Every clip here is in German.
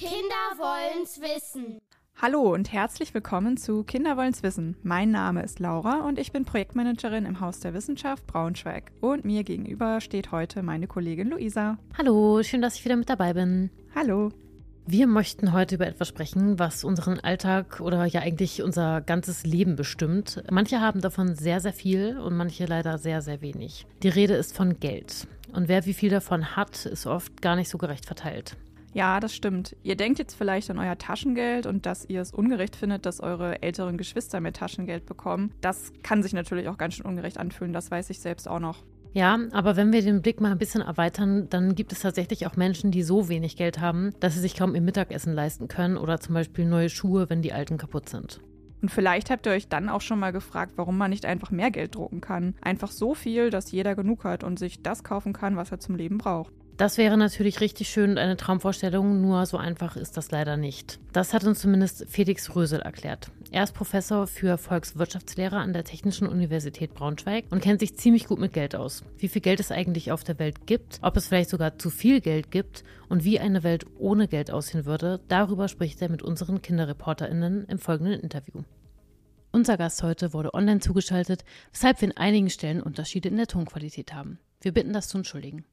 Kinder wollen's wissen. Hallo und herzlich willkommen zu Kinder wollen's wissen. Mein Name ist Laura und ich bin Projektmanagerin im Haus der Wissenschaft Braunschweig. Und mir gegenüber steht heute meine Kollegin Luisa. Hallo, schön, dass ich wieder mit dabei bin. Hallo. Wir möchten heute über etwas sprechen, was unseren Alltag oder ja eigentlich unser ganzes Leben bestimmt. Manche haben davon sehr, sehr viel und manche leider sehr, sehr wenig. Die Rede ist von Geld. Und wer wie viel davon hat, ist oft gar nicht so gerecht verteilt. Ja, das stimmt. Ihr denkt jetzt vielleicht an euer Taschengeld und dass ihr es ungerecht findet, dass eure älteren Geschwister mehr Taschengeld bekommen. Das kann sich natürlich auch ganz schön ungerecht anfühlen, das weiß ich selbst auch noch. Ja, aber wenn wir den Blick mal ein bisschen erweitern, dann gibt es tatsächlich auch Menschen, die so wenig Geld haben, dass sie sich kaum ihr Mittagessen leisten können oder zum Beispiel neue Schuhe, wenn die alten kaputt sind. Und vielleicht habt ihr euch dann auch schon mal gefragt, warum man nicht einfach mehr Geld drucken kann. Einfach so viel, dass jeder genug hat und sich das kaufen kann, was er zum Leben braucht. Das wäre natürlich richtig schön und eine Traumvorstellung, nur so einfach ist das leider nicht. Das hat uns zumindest Felix Rösel erklärt. Er ist Professor für Volkswirtschaftslehre an der Technischen Universität Braunschweig und kennt sich ziemlich gut mit Geld aus. Wie viel Geld es eigentlich auf der Welt gibt, ob es vielleicht sogar zu viel Geld gibt und wie eine Welt ohne Geld aussehen würde, darüber spricht er mit unseren KinderreporterInnen im folgenden Interview. Unser Gast heute wurde online zugeschaltet, weshalb wir in einigen Stellen Unterschiede in der Tonqualität haben. Wir bitten das zu entschuldigen.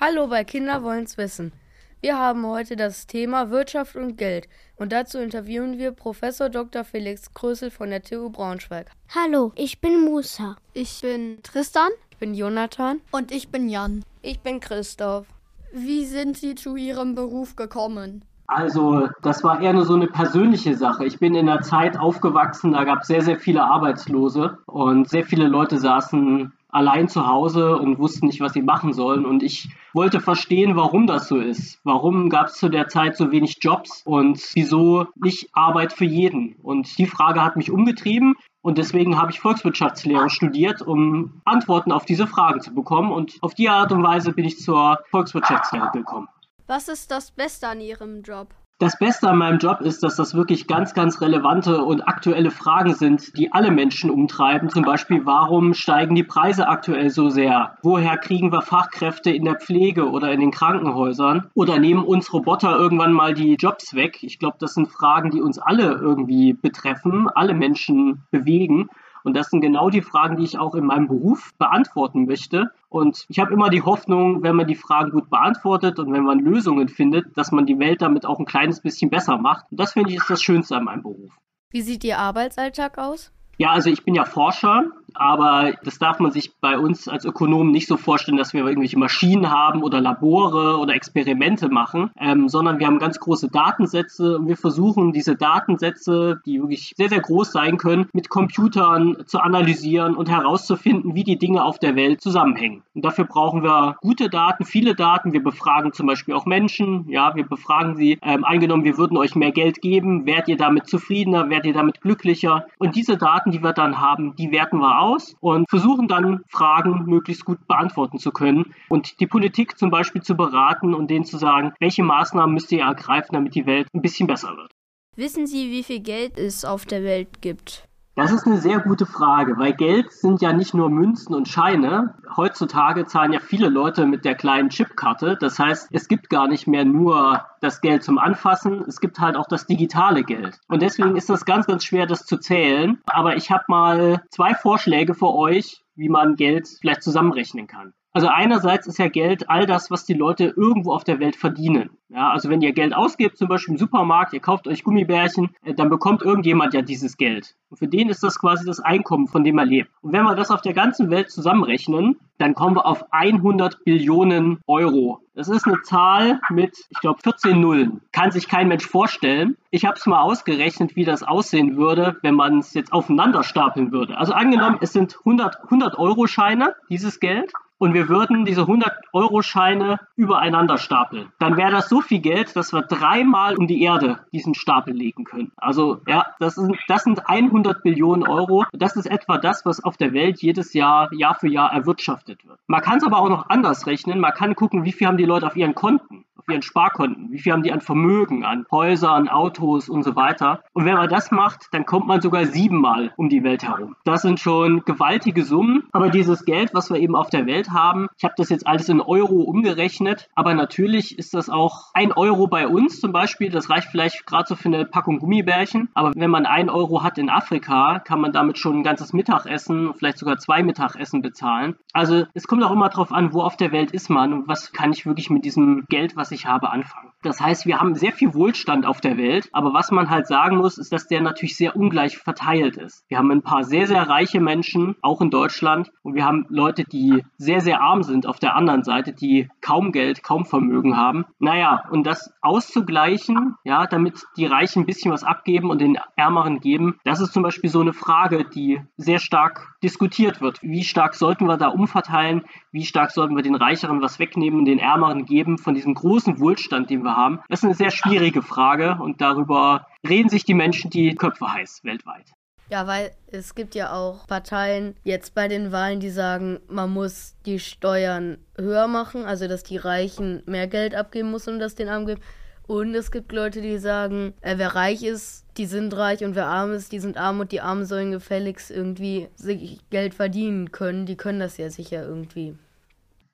Hallo bei Kinder wollen's wissen. Wir haben heute das Thema Wirtschaft und Geld und dazu interviewen wir Professor Dr. Felix Krösel von der TU Braunschweig. Hallo, ich bin Musa. Ich bin Tristan. Ich bin Jonathan. Und ich bin Jan. Ich bin Christoph. Wie sind Sie zu Ihrem Beruf gekommen? Also, das war eher nur so eine persönliche Sache. Ich bin in einer Zeit aufgewachsen, da gab es sehr, sehr viele Arbeitslose und sehr viele Leute saßen allein zu Hause und wussten nicht, was sie machen sollen. Und ich wollte verstehen, warum das so ist. Warum gab es zu der Zeit so wenig Jobs und wieso nicht Arbeit für jeden? Und die Frage hat mich umgetrieben. Und deswegen habe ich Volkswirtschaftslehre studiert, um Antworten auf diese Fragen zu bekommen. Und auf die Art und Weise bin ich zur Volkswirtschaftslehre gekommen. Was ist das Beste an Ihrem Job? Das Beste an meinem Job ist, dass das wirklich ganz, ganz relevante und aktuelle Fragen sind, die alle Menschen umtreiben. Zum Beispiel, warum steigen die Preise aktuell so sehr? Woher kriegen wir Fachkräfte in der Pflege oder in den Krankenhäusern? Oder nehmen uns Roboter irgendwann mal die Jobs weg? Ich glaube, das sind Fragen, die uns alle irgendwie betreffen, alle Menschen bewegen. Und das sind genau die Fragen, die ich auch in meinem Beruf beantworten möchte. Und ich habe immer die Hoffnung, wenn man die Fragen gut beantwortet und wenn man Lösungen findet, dass man die Welt damit auch ein kleines bisschen besser macht. Und das finde ich ist das Schönste an meinem Beruf. Wie sieht Ihr Arbeitsalltag aus? Ja, also ich bin ja Forscher, aber das darf man sich bei uns als Ökonomen nicht so vorstellen, dass wir irgendwelche Maschinen haben oder Labore oder Experimente machen, ähm, sondern wir haben ganz große Datensätze und wir versuchen diese Datensätze, die wirklich sehr, sehr groß sein können, mit Computern zu analysieren und herauszufinden, wie die Dinge auf der Welt zusammenhängen. Und dafür brauchen wir gute Daten, viele Daten. Wir befragen zum Beispiel auch Menschen. Ja, wir befragen sie. Ähm, eingenommen, wir würden euch mehr Geld geben. Werdet ihr damit zufriedener? Werdet ihr damit glücklicher? Und diese Daten, die wir dann haben, die werten wir aus und versuchen dann Fragen möglichst gut beantworten zu können und die Politik zum Beispiel zu beraten und denen zu sagen, welche Maßnahmen müsst ihr ergreifen, damit die Welt ein bisschen besser wird. Wissen Sie, wie viel Geld es auf der Welt gibt? Das ist eine sehr gute Frage, weil Geld sind ja nicht nur Münzen und Scheine. Heutzutage zahlen ja viele Leute mit der kleinen Chipkarte. Das heißt, es gibt gar nicht mehr nur das Geld zum Anfassen, es gibt halt auch das digitale Geld. Und deswegen ist das ganz, ganz schwer, das zu zählen. Aber ich habe mal zwei Vorschläge für euch, wie man Geld vielleicht zusammenrechnen kann. Also einerseits ist ja Geld all das, was die Leute irgendwo auf der Welt verdienen. Ja, also wenn ihr Geld ausgebt, zum Beispiel im Supermarkt, ihr kauft euch Gummibärchen, äh, dann bekommt irgendjemand ja dieses Geld. Und für den ist das quasi das Einkommen, von dem er lebt. Und wenn wir das auf der ganzen Welt zusammenrechnen, dann kommen wir auf 100 Billionen Euro. Das ist eine Zahl mit, ich glaube, 14 Nullen. Kann sich kein Mensch vorstellen. Ich habe es mal ausgerechnet, wie das aussehen würde, wenn man es jetzt aufeinander stapeln würde. Also angenommen, es sind 100, 100 Euro Scheine, dieses Geld und wir würden diese 100-Euro-Scheine übereinander stapeln. Dann wäre das so viel Geld, dass wir dreimal um die Erde diesen Stapel legen können. Also ja, das sind, das sind 100 Billionen Euro. Das ist etwa das, was auf der Welt jedes Jahr, Jahr für Jahr erwirtschaftet wird. Man kann es aber auch noch anders rechnen. Man kann gucken, wie viel haben die Leute auf ihren Konten ihren Sparkonten? Wie viel haben die an Vermögen, an Häusern, Autos und so weiter? Und wenn man das macht, dann kommt man sogar siebenmal um die Welt herum. Das sind schon gewaltige Summen. Aber dieses Geld, was wir eben auf der Welt haben, ich habe das jetzt alles in Euro umgerechnet, aber natürlich ist das auch ein Euro bei uns zum Beispiel. Das reicht vielleicht gerade so für eine Packung Gummibärchen. Aber wenn man ein Euro hat in Afrika, kann man damit schon ein ganzes Mittagessen, vielleicht sogar zwei Mittagessen bezahlen. Also es kommt auch immer darauf an, wo auf der Welt ist man und was kann ich wirklich mit diesem Geld, was ich habe, anfangen. Das heißt, wir haben sehr viel Wohlstand auf der Welt, aber was man halt sagen muss, ist, dass der natürlich sehr ungleich verteilt ist. Wir haben ein paar sehr, sehr reiche Menschen, auch in Deutschland, und wir haben Leute, die sehr, sehr arm sind auf der anderen Seite, die kaum Geld, kaum Vermögen haben. Naja, und das auszugleichen, ja, damit die Reichen ein bisschen was abgeben und den Ärmeren geben, das ist zum Beispiel so eine Frage, die sehr stark diskutiert wird. Wie stark sollten wir da umverteilen? Wie stark sollten wir den Reicheren was wegnehmen und den Ärmeren geben von diesem großen Wohlstand, den wir haben? Das ist eine sehr schwierige Frage und darüber reden sich die Menschen die Köpfe heiß weltweit. Ja, weil es gibt ja auch Parteien jetzt bei den Wahlen, die sagen, man muss die Steuern höher machen, also dass die Reichen mehr Geld abgeben müssen und das den Armen geben. Und es gibt Leute, die sagen, äh, wer reich ist, die sind reich und wer arm ist, die sind arm und die Armen sollen gefälligst irgendwie sich Geld verdienen können. Die können das ja sicher irgendwie.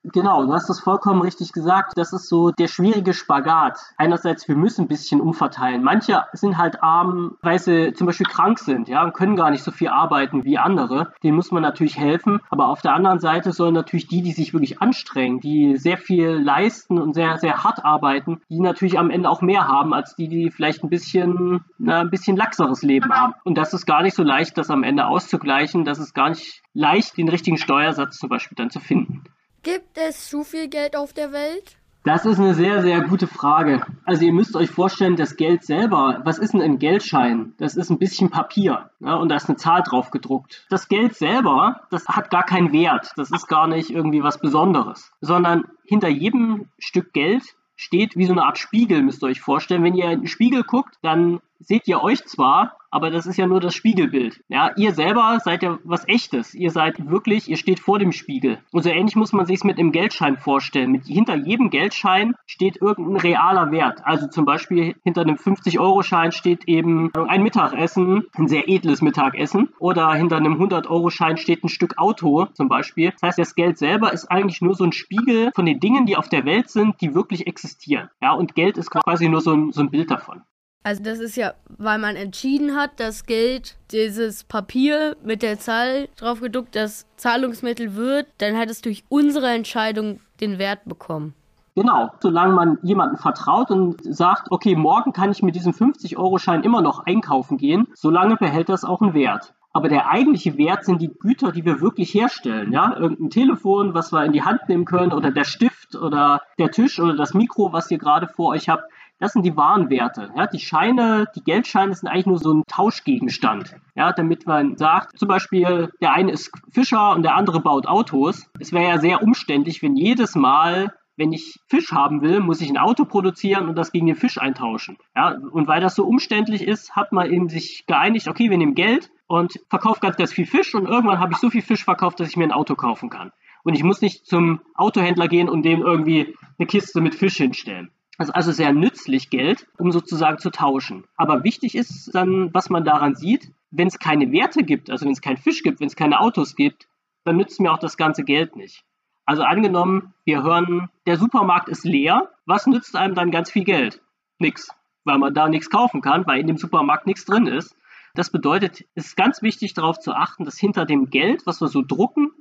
Genau, du hast das vollkommen richtig gesagt. Das ist so der schwierige Spagat. Einerseits, wir müssen ein bisschen umverteilen. Manche sind halt arm, weil sie zum Beispiel krank sind, ja, und können gar nicht so viel arbeiten wie andere. Denen muss man natürlich helfen. Aber auf der anderen Seite sollen natürlich die, die sich wirklich anstrengen, die sehr viel leisten und sehr, sehr hart arbeiten, die natürlich am Ende auch mehr haben, als die, die vielleicht ein bisschen, na, ein bisschen laxeres Leben haben. Und das ist gar nicht so leicht, das am Ende auszugleichen. Das ist gar nicht leicht, den richtigen Steuersatz zum Beispiel dann zu finden. Gibt es zu viel Geld auf der Welt? Das ist eine sehr, sehr gute Frage. Also ihr müsst euch vorstellen, das Geld selber, was ist denn ein Geldschein? Das ist ein bisschen Papier ja, und da ist eine Zahl drauf gedruckt. Das Geld selber, das hat gar keinen Wert. Das ist gar nicht irgendwie was Besonderes. Sondern hinter jedem Stück Geld steht wie so eine Art Spiegel, müsst ihr euch vorstellen. Wenn ihr in den Spiegel guckt, dann seht ihr euch zwar, aber das ist ja nur das Spiegelbild. Ja, ihr selber seid ja was echtes. Ihr seid wirklich, ihr steht vor dem Spiegel. Und so ähnlich muss man sich es mit einem Geldschein vorstellen. Mit, hinter jedem Geldschein steht irgendein realer Wert. Also zum Beispiel hinter einem 50-Euro-Schein steht eben ein Mittagessen, ein sehr edles Mittagessen. Oder hinter einem 100-Euro-Schein steht ein Stück Auto zum Beispiel. Das heißt, das Geld selber ist eigentlich nur so ein Spiegel von den Dingen, die auf der Welt sind, die wirklich existieren. Ja, und Geld ist quasi nur so ein, so ein Bild davon. Also das ist ja, weil man entschieden hat, dass Geld, dieses Papier mit der Zahl drauf gedruckt, das Zahlungsmittel wird, dann hat es durch unsere Entscheidung den Wert bekommen. Genau, solange man jemandem vertraut und sagt, okay, morgen kann ich mit diesem 50-Euro-Schein immer noch einkaufen gehen, solange behält das auch einen Wert. Aber der eigentliche Wert sind die Güter, die wir wirklich herstellen. Ja, irgendein Telefon, was wir in die Hand nehmen können, oder der Stift oder der Tisch oder das Mikro, was ihr gerade vor euch habt. Das sind die wahren Werte. Ja, die Scheine, die Geldscheine sind eigentlich nur so ein Tauschgegenstand. Ja, damit man sagt, zum Beispiel, der eine ist Fischer und der andere baut Autos. Es wäre ja sehr umständlich, wenn jedes Mal wenn ich Fisch haben will, muss ich ein Auto produzieren und das gegen den Fisch eintauschen. Ja, und weil das so umständlich ist, hat man eben sich geeinigt, okay, wir nehmen Geld und verkaufen ganz, ganz viel Fisch und irgendwann habe ich so viel Fisch verkauft, dass ich mir ein Auto kaufen kann. Und ich muss nicht zum Autohändler gehen und dem irgendwie eine Kiste mit Fisch hinstellen. Das ist also sehr nützlich Geld, um sozusagen zu tauschen. Aber wichtig ist dann, was man daran sieht, wenn es keine Werte gibt, also wenn es keinen Fisch gibt, wenn es keine Autos gibt, dann nützt mir auch das ganze Geld nicht. Also angenommen, wir hören, der Supermarkt ist leer, was nützt einem dann ganz viel Geld? Nix, weil man da nichts kaufen kann, weil in dem Supermarkt nichts drin ist. Das bedeutet, es ist ganz wichtig darauf zu achten, dass hinter dem Geld, was wir so drucken,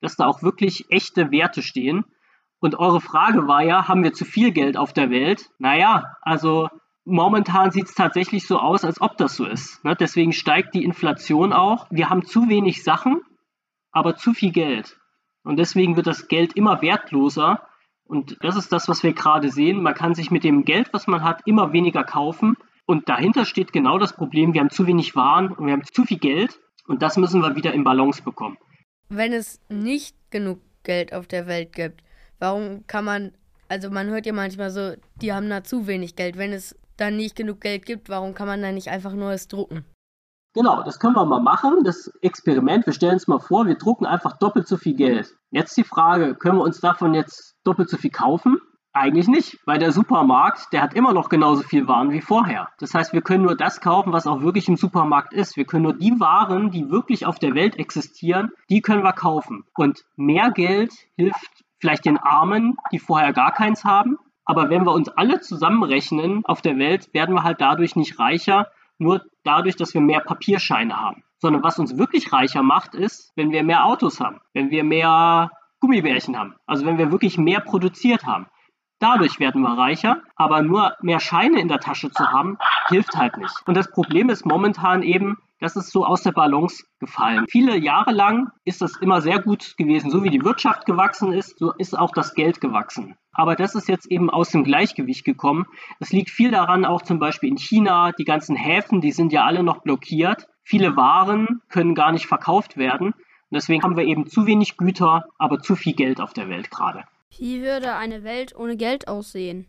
dass da auch wirklich echte Werte stehen und eure Frage war ja, haben wir zu viel Geld auf der Welt? Naja, also momentan sieht es tatsächlich so aus, als ob das so ist. Ne? Deswegen steigt die Inflation auch. Wir haben zu wenig Sachen, aber zu viel Geld. Und deswegen wird das Geld immer wertloser. Und das ist das, was wir gerade sehen. Man kann sich mit dem Geld, was man hat, immer weniger kaufen. Und dahinter steht genau das Problem, wir haben zu wenig Waren und wir haben zu viel Geld. Und das müssen wir wieder in Balance bekommen. Wenn es nicht genug Geld auf der Welt gibt, Warum kann man, also man hört ja manchmal so, die haben da zu wenig Geld. Wenn es dann nicht genug Geld gibt, warum kann man dann nicht einfach Neues drucken? Genau, das können wir mal machen, das Experiment. Wir stellen uns mal vor, wir drucken einfach doppelt so viel Geld. Jetzt die Frage, können wir uns davon jetzt doppelt so viel kaufen? Eigentlich nicht, weil der Supermarkt, der hat immer noch genauso viel Waren wie vorher. Das heißt, wir können nur das kaufen, was auch wirklich im Supermarkt ist. Wir können nur die Waren, die wirklich auf der Welt existieren, die können wir kaufen. Und mehr Geld hilft vielleicht den Armen, die vorher gar keins haben. Aber wenn wir uns alle zusammenrechnen auf der Welt, werden wir halt dadurch nicht reicher, nur dadurch, dass wir mehr Papierscheine haben. Sondern was uns wirklich reicher macht, ist, wenn wir mehr Autos haben, wenn wir mehr Gummibärchen haben, also wenn wir wirklich mehr produziert haben. Dadurch werden wir reicher, aber nur mehr Scheine in der Tasche zu haben, hilft halt nicht. Und das Problem ist momentan eben, das ist so aus der Balance gefallen. Viele Jahre lang ist das immer sehr gut gewesen. So wie die Wirtschaft gewachsen ist, so ist auch das Geld gewachsen. Aber das ist jetzt eben aus dem Gleichgewicht gekommen. Es liegt viel daran, auch zum Beispiel in China, die ganzen Häfen, die sind ja alle noch blockiert. Viele Waren können gar nicht verkauft werden. Und deswegen haben wir eben zu wenig Güter, aber zu viel Geld auf der Welt gerade. Wie würde eine Welt ohne Geld aussehen?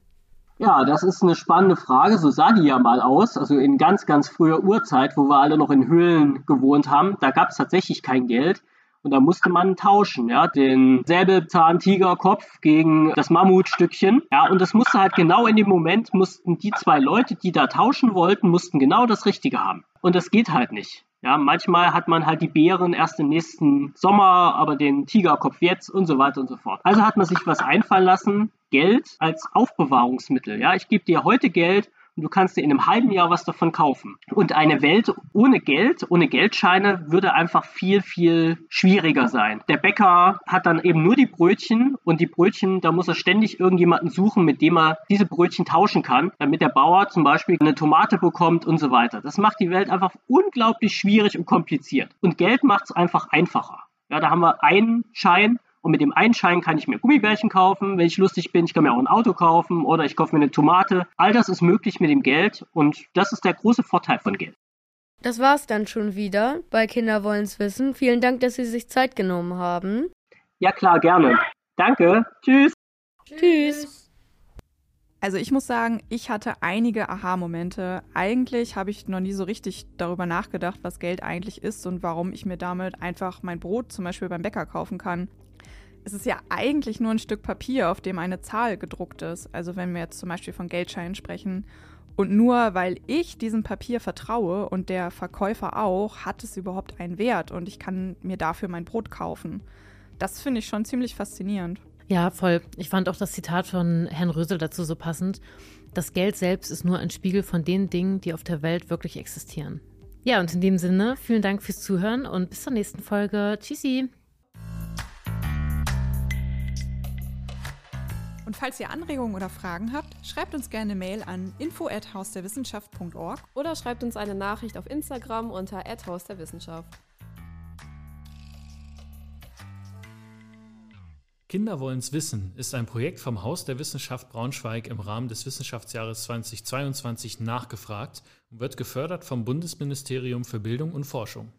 Ja, das ist eine spannende Frage. So sah die ja mal aus. Also in ganz, ganz früher Urzeit, wo wir alle noch in Höhlen gewohnt haben, da gab es tatsächlich kein Geld. Und da musste man tauschen, ja, den Säbelzahntigerkopf gegen das Mammutstückchen. Ja, und das musste halt genau in dem Moment, mussten die zwei Leute, die da tauschen wollten, mussten genau das Richtige haben. Und das geht halt nicht. Ja, manchmal hat man halt die Beeren erst im nächsten Sommer, aber den Tigerkopf jetzt und so weiter und so fort. Also hat man sich was einfallen lassen, Geld als Aufbewahrungsmittel. Ja, ich gebe dir heute Geld und du kannst dir in einem halben Jahr was davon kaufen. Und eine Welt ohne Geld, ohne Geldscheine würde einfach viel, viel schwieriger sein. Der Bäcker hat dann eben nur die Brötchen und die Brötchen, da muss er ständig irgendjemanden suchen, mit dem er diese Brötchen tauschen kann, damit der Bauer zum Beispiel eine Tomate bekommt und so weiter. Das macht die Welt einfach unglaublich schwierig und kompliziert. Und Geld macht es einfach einfacher. Ja, da haben wir einen Schein und mit dem einen Schein kann ich mir Gummibärchen kaufen, wenn ich lustig bin. Ich kann mir auch ein Auto kaufen oder ich kaufe mir eine Tomate. All das ist möglich mit dem Geld und das ist der große Vorteil von Geld. Das war's dann schon wieder bei Kinder wollen's wissen. Vielen Dank, dass Sie sich Zeit genommen haben. Ja klar, gerne. Danke. Tschüss. Tschüss. Also ich muss sagen, ich hatte einige Aha-Momente. Eigentlich habe ich noch nie so richtig darüber nachgedacht, was Geld eigentlich ist und warum ich mir damit einfach mein Brot zum Beispiel beim Bäcker kaufen kann. Es ist ja eigentlich nur ein Stück Papier, auf dem eine Zahl gedruckt ist. Also wenn wir jetzt zum Beispiel von Geldscheinen sprechen. Und nur weil ich diesem Papier vertraue und der Verkäufer auch, hat es überhaupt einen Wert und ich kann mir dafür mein Brot kaufen. Das finde ich schon ziemlich faszinierend. Ja, voll. Ich fand auch das Zitat von Herrn Rösel dazu so passend. Das Geld selbst ist nur ein Spiegel von den Dingen, die auf der Welt wirklich existieren. Ja, und in dem Sinne, vielen Dank fürs Zuhören und bis zur nächsten Folge. Tschüssi. Und falls ihr Anregungen oder Fragen habt, schreibt uns gerne eine Mail an info@hausderwissenschaft.org oder schreibt uns eine Nachricht auf Instagram unter Haus der Wissenschaft. Kinder wollen's wissen ist ein Projekt vom Haus der Wissenschaft Braunschweig im Rahmen des Wissenschaftsjahres 2022 nachgefragt und wird gefördert vom Bundesministerium für Bildung und Forschung.